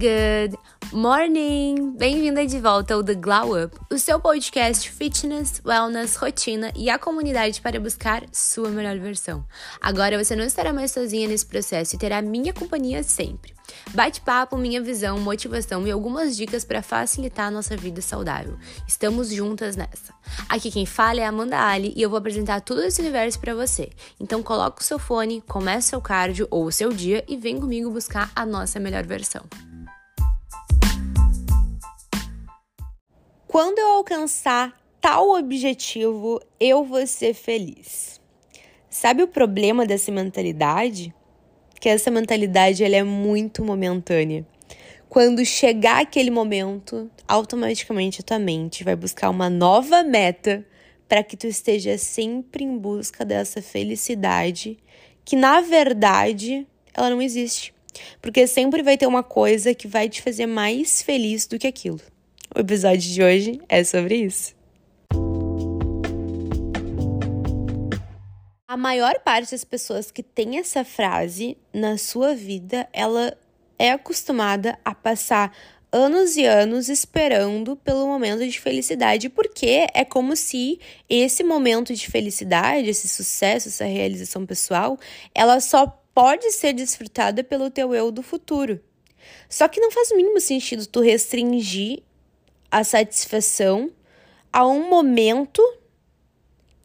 Good morning! Bem-vinda de volta ao The Glow Up, o seu podcast fitness, wellness, rotina e a comunidade para buscar sua melhor versão. Agora você não estará mais sozinha nesse processo e terá minha companhia sempre. Bate-papo, minha visão, motivação e algumas dicas para facilitar a nossa vida saudável. Estamos juntas nessa. Aqui quem fala é Amanda Ali e eu vou apresentar tudo esse universo para você. Então coloca o seu fone, comece seu cardio ou o seu dia e vem comigo buscar a nossa melhor versão. Quando eu alcançar tal objetivo, eu vou ser feliz. Sabe o problema dessa mentalidade? Que essa mentalidade ela é muito momentânea. Quando chegar aquele momento, automaticamente a tua mente vai buscar uma nova meta para que tu esteja sempre em busca dessa felicidade, que na verdade ela não existe. Porque sempre vai ter uma coisa que vai te fazer mais feliz do que aquilo. O episódio de hoje é sobre isso. A maior parte das pessoas que tem essa frase na sua vida, ela é acostumada a passar anos e anos esperando pelo momento de felicidade, porque é como se esse momento de felicidade, esse sucesso, essa realização pessoal, ela só pode ser desfrutada pelo teu eu do futuro. Só que não faz o mínimo sentido tu restringir a satisfação a um momento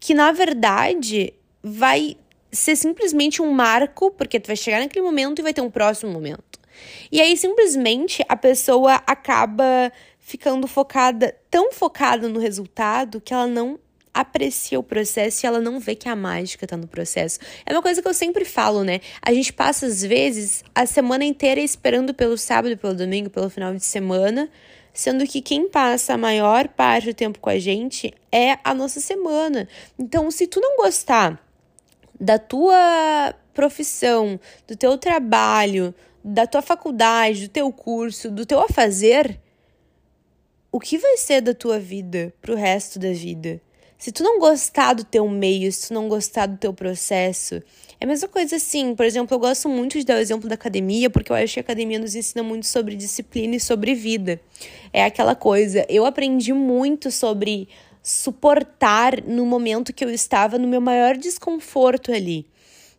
que, na verdade, vai ser simplesmente um marco, porque tu vai chegar naquele momento e vai ter um próximo momento. E aí, simplesmente, a pessoa acaba ficando focada, tão focada no resultado, que ela não aprecia o processo e ela não vê que a mágica tá no processo. É uma coisa que eu sempre falo, né? A gente passa, às vezes, a semana inteira esperando pelo sábado, pelo domingo, pelo final de semana, sendo que quem passa a maior parte do tempo com a gente é a nossa semana. Então, se tu não gostar da tua profissão, do teu trabalho, da tua faculdade, do teu curso, do teu a fazer, o que vai ser da tua vida pro resto da vida? Se tu não gostar do teu meio, se tu não gostar do teu processo, é a mesma coisa assim, por exemplo, eu gosto muito de dar o exemplo da academia, porque eu acho que a academia nos ensina muito sobre disciplina e sobre vida. É aquela coisa, eu aprendi muito sobre suportar no momento que eu estava no meu maior desconforto ali.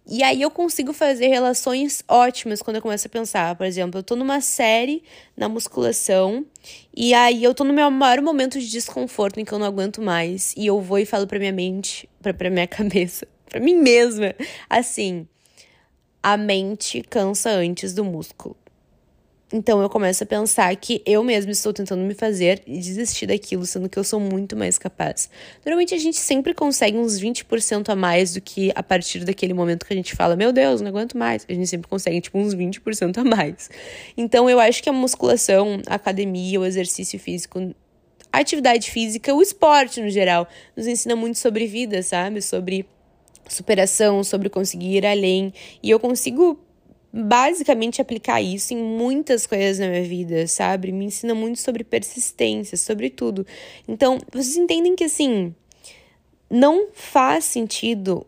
E aí eu consigo fazer relações ótimas quando eu começo a pensar. Por exemplo, eu tô numa série na musculação e aí eu tô no meu maior momento de desconforto em que eu não aguento mais. E eu vou e falo pra minha mente, pra, pra minha cabeça, pra mim mesma, assim: a mente cansa antes do músculo. Então eu começo a pensar que eu mesma estou tentando me fazer e desistir daquilo, sendo que eu sou muito mais capaz. Normalmente a gente sempre consegue uns 20% a mais do que a partir daquele momento que a gente fala, meu Deus, não aguento mais. A gente sempre consegue, tipo, uns 20% a mais. Então eu acho que a musculação, a academia, o exercício físico, a atividade física, o esporte no geral, nos ensina muito sobre vida, sabe? Sobre superação, sobre conseguir ir além. E eu consigo basicamente aplicar isso em muitas coisas na minha vida, sabe? Me ensina muito sobre persistência, sobre tudo. Então, vocês entendem que assim, não faz sentido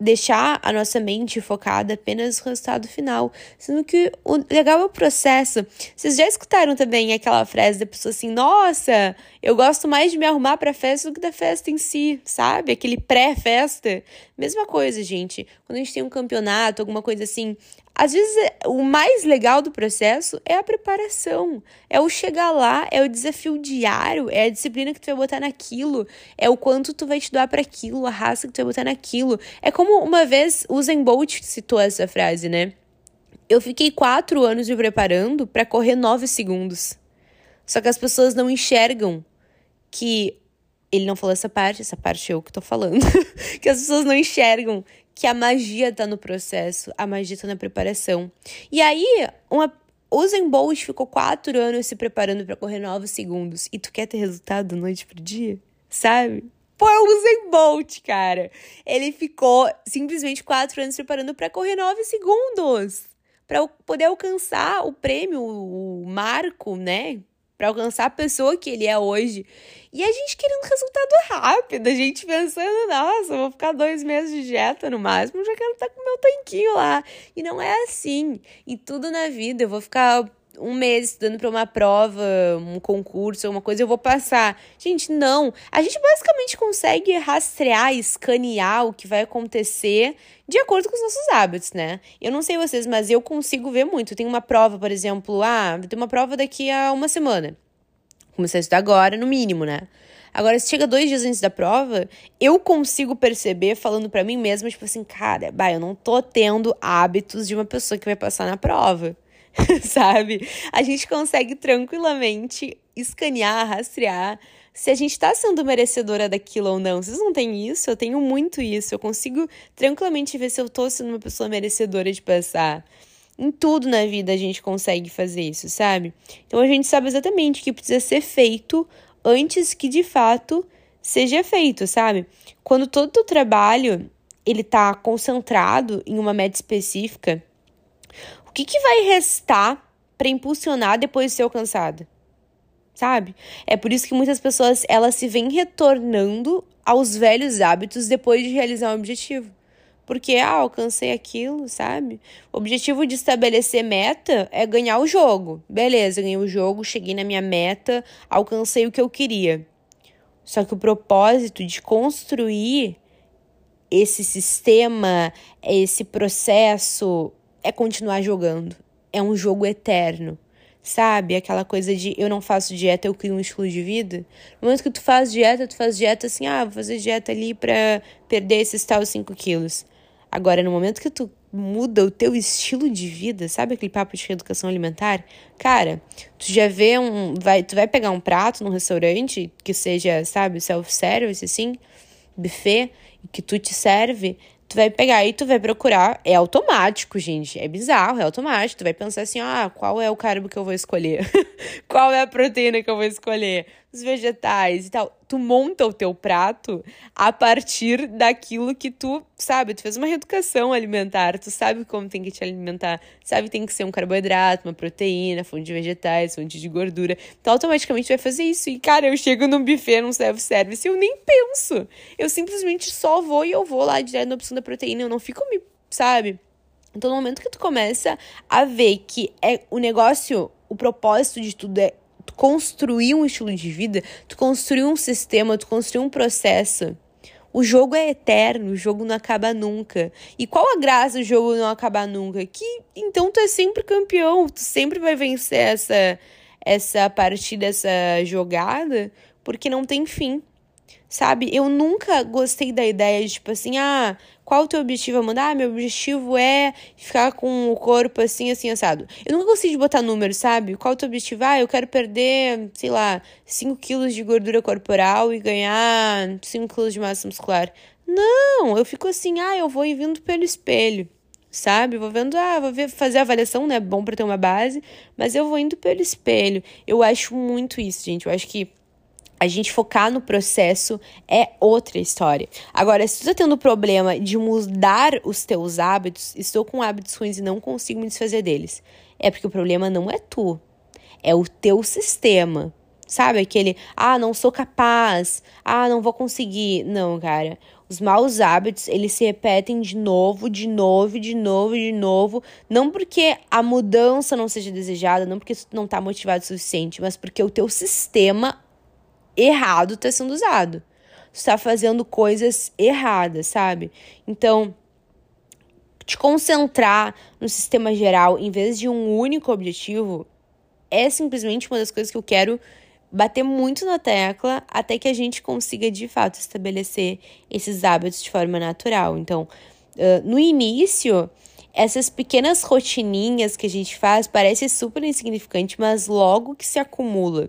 deixar a nossa mente focada apenas no resultado final, sendo que o legal é o processo. Vocês já escutaram também aquela frase da pessoa assim: "Nossa, eu gosto mais de me arrumar para festa do que da festa em si", sabe? Aquele pré-festa. Mesma coisa, gente. Quando a gente tem um campeonato, alguma coisa assim, às vezes, o mais legal do processo é a preparação, é o chegar lá, é o desafio diário, é a disciplina que tu vai botar naquilo, é o quanto tu vai te doar para aquilo, a raça que tu vai botar naquilo. É como uma vez o Zen Bolt citou essa frase, né? Eu fiquei quatro anos me preparando para correr nove segundos. Só que as pessoas não enxergam que ele não falou essa parte, essa parte eu que tô falando. que as pessoas não enxergam que a magia tá no processo, a magia tá na preparação. E aí, uma, o Zen Bolt ficou quatro anos se preparando para correr novos segundos. E tu quer ter resultado noite pro dia? Sabe? Pô, é o Zen Bolt, cara. Ele ficou simplesmente quatro anos se preparando para correr nove segundos. para poder alcançar o prêmio, o marco, né? Para alcançar a pessoa que ele é hoje. E a gente querendo resultado rápido, a gente pensando, nossa, vou ficar dois meses de dieta no máximo, já quero estar tá com meu tanquinho lá. E não é assim. E tudo na vida, eu vou ficar um mês estudando para uma prova, um concurso, alguma coisa, eu vou passar. Gente, não. A gente basicamente consegue rastrear, escanear o que vai acontecer de acordo com os nossos hábitos, né? Eu não sei vocês, mas eu consigo ver muito. Tem uma prova, por exemplo, ah, tem uma prova daqui a uma semana. Comecei a estudar agora, no mínimo, né? Agora, se chega dois dias antes da prova, eu consigo perceber, falando para mim mesma, tipo assim, cara, bah, eu não tô tendo hábitos de uma pessoa que vai passar na prova. sabe? A gente consegue tranquilamente escanear, rastrear se a gente tá sendo merecedora daquilo ou não. Vocês não têm isso? Eu tenho muito isso. Eu consigo tranquilamente ver se eu tô sendo uma pessoa merecedora de passar. Em tudo na vida a gente consegue fazer isso, sabe? Então a gente sabe exatamente o que precisa ser feito antes que de fato seja feito, sabe? Quando todo o trabalho ele tá concentrado em uma meta específica, que, que vai restar para impulsionar depois de ser alcançado? Sabe? É por isso que muitas pessoas elas se vêm retornando aos velhos hábitos depois de realizar um objetivo. Porque, ah, alcancei aquilo, sabe? O objetivo de estabelecer meta é ganhar o jogo. Beleza, ganhei o jogo, cheguei na minha meta, alcancei o que eu queria. Só que o propósito de construir esse sistema, esse processo, é continuar jogando. É um jogo eterno. Sabe? Aquela coisa de eu não faço dieta, eu crio um estilo de vida. No momento que tu faz dieta, tu faz dieta assim, ah, vou fazer dieta ali pra perder esses tal 5 quilos. Agora, no momento que tu muda o teu estilo de vida, sabe aquele papo de reeducação alimentar? Cara, tu já vê um. Vai, tu vai pegar um prato num restaurante que seja, sabe, self-service, assim, buffet, que tu te serve, Tu vai pegar e tu vai procurar. É automático, gente. É bizarro, é automático. Tu vai pensar assim: ah, qual é o carbo que eu vou escolher? qual é a proteína que eu vou escolher? Os vegetais e tal. Tu monta o teu prato a partir daquilo que tu sabe. Tu fez uma reeducação alimentar. Tu sabe como tem que te alimentar. Sabe tem que ser um carboidrato, uma proteína, fonte de vegetais, fonte de gordura. Então, automaticamente vai fazer isso. E, cara, eu chego num buffet, num self-service, eu nem penso. Eu simplesmente só vou e eu vou lá direto na opção da proteína, eu não fico me, sabe? Então, no momento que tu começa a ver que é o negócio, o propósito de tudo é construir um estilo de vida, tu construir um sistema, tu construir um processo. O jogo é eterno, o jogo não acaba nunca. E qual a graça do jogo não acabar nunca? Que então tu é sempre campeão, tu sempre vai vencer essa essa partida, essa jogada, porque não tem fim. Sabe? Eu nunca gostei da ideia de, tipo assim, ah, qual o teu objetivo, Amanda? Ah, meu objetivo é ficar com o corpo assim, assim, assado. Eu nunca gostei de botar números, sabe? Qual o teu objetivo? Ah, eu quero perder, sei lá, 5 quilos de gordura corporal e ganhar 5 quilos de massa muscular. Não, eu fico assim, ah, eu vou ir vindo pelo espelho sabe? Vou vendo, ah, vou ver, fazer avaliação, né? Bom para ter uma base, mas eu vou indo pelo espelho. Eu acho muito isso, gente. Eu acho que a gente focar no processo é outra história. Agora, se tu tá tendo problema de mudar os teus hábitos, estou com hábitos ruins e não consigo me desfazer deles, é porque o problema não é tu, é o teu sistema. Sabe aquele, ah, não sou capaz, ah, não vou conseguir. Não, cara. Os maus hábitos, eles se repetem de novo, de novo, de novo, de novo. Não porque a mudança não seja desejada, não porque tu não tá motivado o suficiente, mas porque o teu sistema errado está sendo usado. Tu está fazendo coisas erradas, sabe? Então, te concentrar no sistema geral em vez de um único objetivo é simplesmente uma das coisas que eu quero bater muito na tecla até que a gente consiga de fato estabelecer esses hábitos de forma natural. Então, uh, no início, essas pequenas rotininhas que a gente faz parece super insignificante, mas logo que se acumula,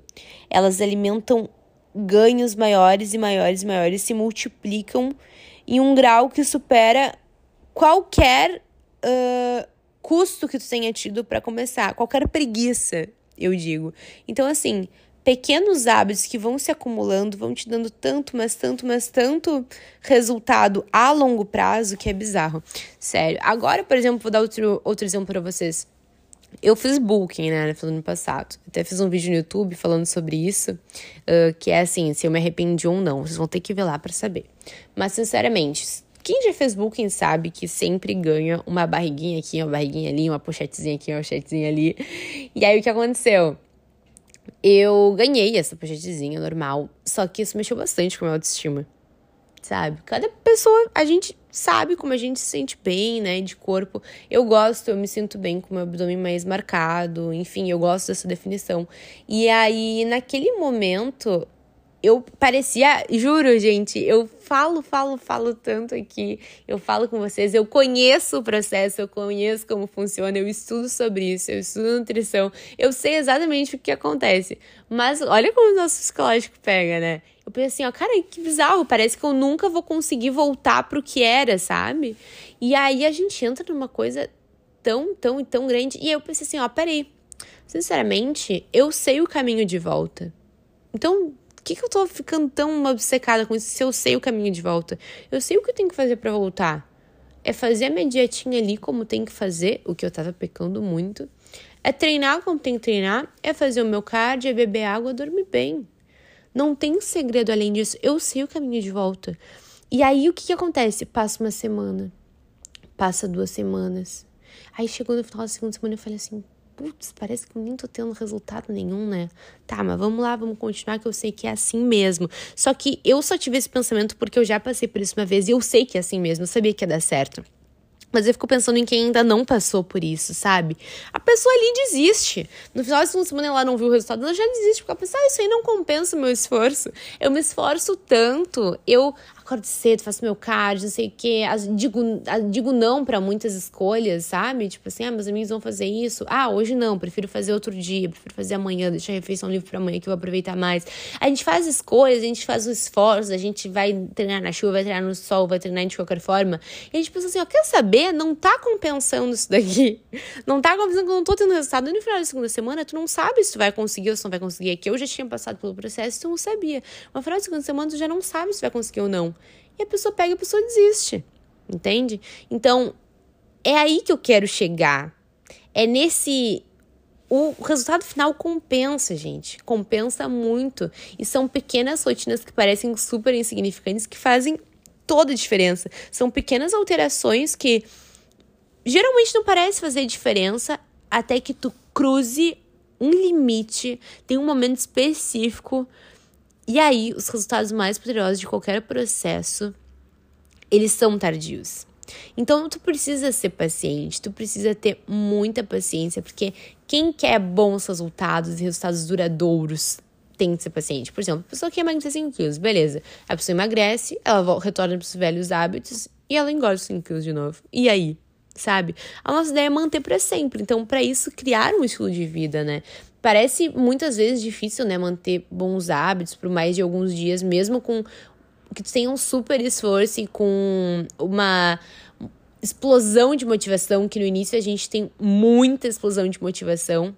elas alimentam ganhos maiores e maiores e maiores se multiplicam em um grau que supera qualquer uh, custo que tu tenha tido para começar, qualquer preguiça, eu digo. Então, assim, pequenos hábitos que vão se acumulando, vão te dando tanto, mas tanto, mas tanto resultado a longo prazo que é bizarro. Sério. Agora, por exemplo, vou dar outro, outro exemplo para vocês. Eu fiz booking, né, no ano passado. Até fiz um vídeo no YouTube falando sobre isso, uh, que é assim, se eu me arrependi ou não. Vocês vão ter que ver lá para saber. Mas, sinceramente, Quem já fez booking sabe que sempre ganha uma barriguinha aqui, uma barriguinha ali, uma pochetezinha aqui, uma pochetezinha ali. E aí o que aconteceu? Eu ganhei essa pochetezinha normal, só que isso mexeu bastante com a minha autoestima. Sabe? Cada pessoa, a gente sabe como a gente se sente bem, né, de corpo. Eu gosto, eu me sinto bem com o meu abdômen mais marcado, enfim, eu gosto dessa definição. E aí, naquele momento, eu parecia, juro, gente, eu falo, falo, falo tanto aqui, eu falo com vocês, eu conheço o processo, eu conheço como funciona, eu estudo sobre isso, eu estudo nutrição, eu sei exatamente o que acontece. Mas olha como o nosso psicológico pega, né? Eu pensei assim, ó, cara, que bizarro, parece que eu nunca vou conseguir voltar pro que era, sabe? E aí a gente entra numa coisa tão, tão e tão grande, e eu pensei assim, ó, peraí, sinceramente, eu sei o caminho de volta. Então, que, que eu tô ficando tão obcecada com isso se eu sei o caminho de volta? Eu sei o que eu tenho que fazer para voltar. É fazer a minha dietinha ali como tem que fazer, o que eu tava pecando muito. É treinar como tem que treinar. É fazer o meu cardio, é beber água, dormir bem. Não tem segredo além disso. Eu sei o caminho de volta. E aí o que, que acontece? Passa uma semana, passa duas semanas. Aí chegou no final da segunda semana eu falei assim: putz, parece que nem tô tendo resultado nenhum, né? Tá, mas vamos lá, vamos continuar, que eu sei que é assim mesmo. Só que eu só tive esse pensamento porque eu já passei por isso uma vez e eu sei que é assim mesmo, eu sabia que ia dar certo. Mas eu fico pensando em quem ainda não passou por isso, sabe? A pessoa ali desiste. No final da segunda semana ela não viu o resultado, ela já desiste, porque ela pensa, ah, isso aí não compensa o meu esforço. Eu me esforço tanto, eu acordo cedo, faço meu cardio, não sei o quê. Digo, digo não para muitas escolhas, sabe? Tipo assim, ah, meus amigos vão fazer isso. Ah, hoje não, prefiro fazer outro dia, prefiro fazer amanhã, deixar a refeição livre para amanhã que eu vou aproveitar mais. A gente faz escolhas, a gente faz o esforço, a gente vai treinar na chuva, vai treinar no sol, vai treinar de qualquer forma. E a gente pensa assim, ó, quer saber? Não tá compensando isso daqui. Não tá compensando que eu não tô tendo resultado. E no final da segunda semana, tu não sabe se tu vai conseguir ou se não vai conseguir. Aqui eu já tinha passado pelo processo, tu não sabia. No final da segunda semana, tu já não sabe se vai conseguir ou não. E a pessoa pega e a pessoa desiste. Entende? Então, é aí que eu quero chegar. É nesse. O resultado final compensa, gente. Compensa muito. E são pequenas rotinas que parecem super insignificantes que fazem toda a diferença. São pequenas alterações que geralmente não parece fazer diferença até que tu cruze um limite, tem um momento específico e aí, os resultados mais poderosos de qualquer processo, eles são tardios. Então, tu precisa ser paciente, tu precisa ter muita paciência, porque quem quer bons resultados e resultados duradouros tem que ser paciente. Por exemplo, a pessoa que emagrecer 5 quilos, beleza. A pessoa emagrece, ela retorna para os velhos hábitos e ela engorda 5 quilos de novo. E aí? Sabe? A nossa ideia é manter para sempre. Então, para isso, criar um estilo de vida, né? Parece muitas vezes difícil, né, manter bons hábitos por mais de alguns dias, mesmo com que tu tenha um super esforço e com uma explosão de motivação, que no início a gente tem muita explosão de motivação.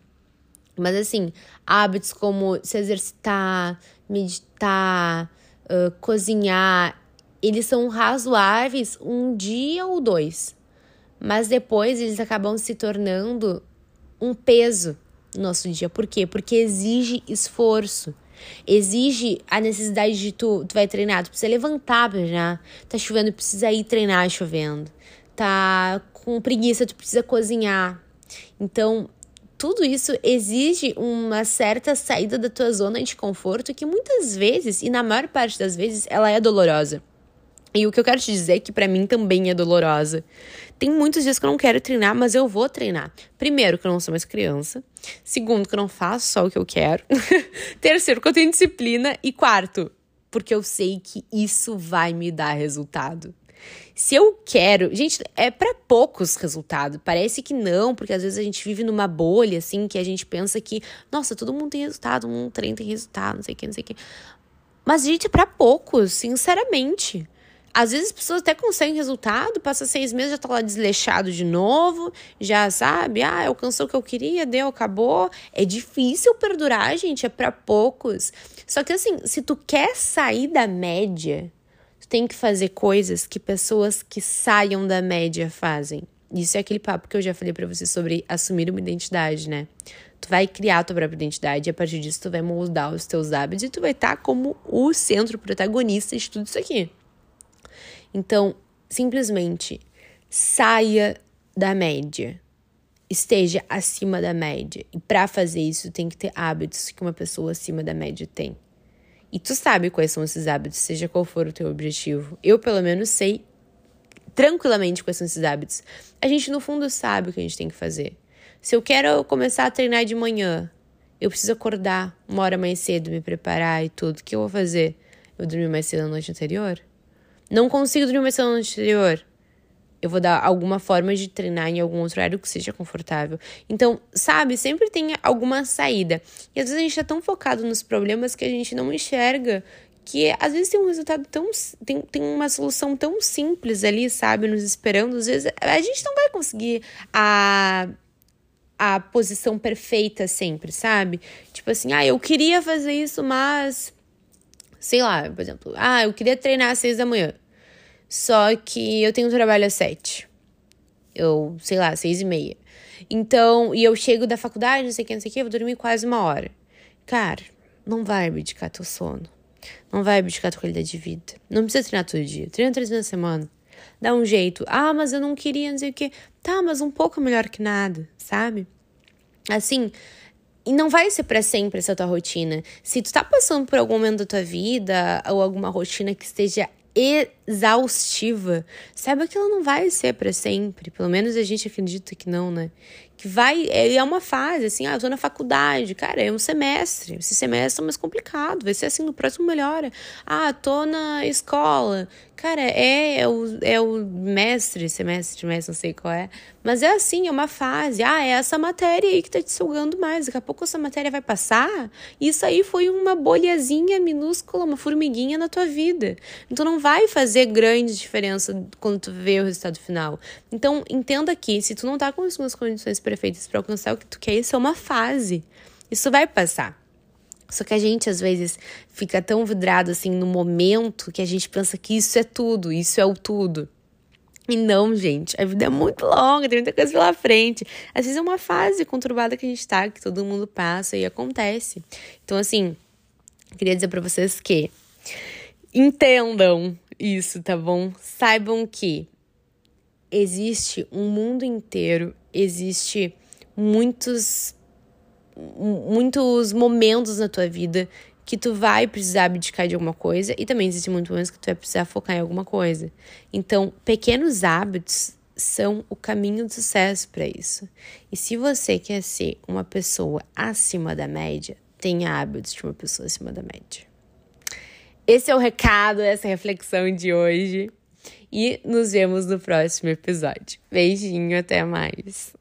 Mas assim, hábitos como se exercitar, meditar, uh, cozinhar, eles são razoáveis um dia ou dois. Mas depois eles acabam se tornando um peso nosso dia. Por quê? Porque exige esforço. Exige a necessidade de tu, tu vai treinar, tu precisa levantar pra. Tá chovendo, precisa ir treinar chovendo. Tá com preguiça, tu precisa cozinhar. Então, tudo isso exige uma certa saída da tua zona de conforto que muitas vezes, e na maior parte das vezes, ela é dolorosa. E o que eu quero te dizer é que para mim também é dolorosa. Tem muitos dias que eu não quero treinar, mas eu vou treinar. Primeiro, que eu não sou mais criança. Segundo, que eu não faço só o que eu quero. Terceiro, que eu tenho disciplina. E quarto, porque eu sei que isso vai me dar resultado. Se eu quero, gente, é para poucos resultados. Parece que não, porque às vezes a gente vive numa bolha assim que a gente pensa que, nossa, todo mundo tem resultado, um treino tem resultado, não sei o que, não sei o que. Mas gente, para poucos, sinceramente. Às vezes as pessoas até conseguem resultado, passa seis meses, já tá lá desleixado de novo, já sabe, ah, alcançou o que eu queria, deu, acabou. É difícil perdurar, gente, é para poucos. Só que assim, se tu quer sair da média, tu tem que fazer coisas que pessoas que saiam da média fazem. Isso é aquele papo que eu já falei para você sobre assumir uma identidade, né? Tu vai criar a tua própria identidade e a partir disso tu vai moldar os teus hábitos e tu vai estar tá como o centro protagonista de tudo isso aqui. Então, simplesmente saia da média. Esteja acima da média. E para fazer isso, tem que ter hábitos que uma pessoa acima da média tem. E tu sabe quais são esses hábitos, seja qual for o teu objetivo. Eu, pelo menos, sei tranquilamente quais são esses hábitos. A gente, no fundo, sabe o que a gente tem que fazer. Se eu quero começar a treinar de manhã, eu preciso acordar uma hora mais cedo, me preparar e tudo. O que eu vou fazer? Eu dormi mais cedo na noite anterior? Não consigo dormir mais anterior? Eu vou dar alguma forma de treinar em algum outro horário que seja confortável. Então, sabe, sempre tem alguma saída. E às vezes a gente tá tão focado nos problemas que a gente não enxerga que às vezes tem um resultado tão. Tem, tem uma solução tão simples ali, sabe, nos esperando. Às vezes a gente não vai conseguir a a posição perfeita sempre, sabe? Tipo assim, ah, eu queria fazer isso, mas. Sei lá, por exemplo, ah, eu queria treinar às seis da manhã. Só que eu tenho trabalho às sete. Eu, sei lá, seis e meia. Então, e eu chego da faculdade, não sei o que, não sei o que, eu vou dormir quase uma hora. Cara, não vai abdicar teu sono. Não vai abdicar tua qualidade de vida. Não precisa treinar todo dia. Treina três vezes na semana. Dá um jeito. Ah, mas eu não queria, não sei o que. Tá, mas um pouco melhor que nada, sabe? Assim, e não vai ser para sempre essa tua rotina. Se tu tá passando por algum momento da tua vida ou alguma rotina que esteja exaustiva, saiba que ela não vai ser para sempre. Pelo menos a gente acredita que não, né? Que vai, é, uma fase, assim, ah, eu tô na faculdade, cara, é um semestre. Esse semestre é mais complicado, vai ser assim, no próximo melhora. Ah, tô na escola, Cara, é, é, o, é o mestre, semestre, mestre, não sei qual é. Mas é assim, é uma fase. Ah, é essa matéria aí que tá te sugando mais. Daqui a pouco essa matéria vai passar. Isso aí foi uma bolhazinha minúscula, uma formiguinha na tua vida. Então não vai fazer grande diferença quando tu vê o resultado final. Então entenda que se tu não tá com as condições perfeitas para alcançar o que tu quer, isso é uma fase. Isso vai passar. Só que a gente às vezes fica tão vidrado assim no momento que a gente pensa que isso é tudo, isso é o tudo. E não, gente, a vida é muito longa, tem muita coisa pela frente. Às vezes é uma fase conturbada que a gente tá, que todo mundo passa e acontece. Então, assim, queria dizer para vocês que entendam isso, tá bom? Saibam que existe um mundo inteiro, existe muitos muitos momentos na tua vida que tu vai precisar abdicar de alguma coisa e também existem muitos momentos que tu vai precisar focar em alguma coisa. Então, pequenos hábitos são o caminho do sucesso para isso. E se você quer ser uma pessoa acima da média, tenha hábitos de uma pessoa acima da média. Esse é o recado, essa é reflexão de hoje. E nos vemos no próximo episódio. Beijinho, até mais.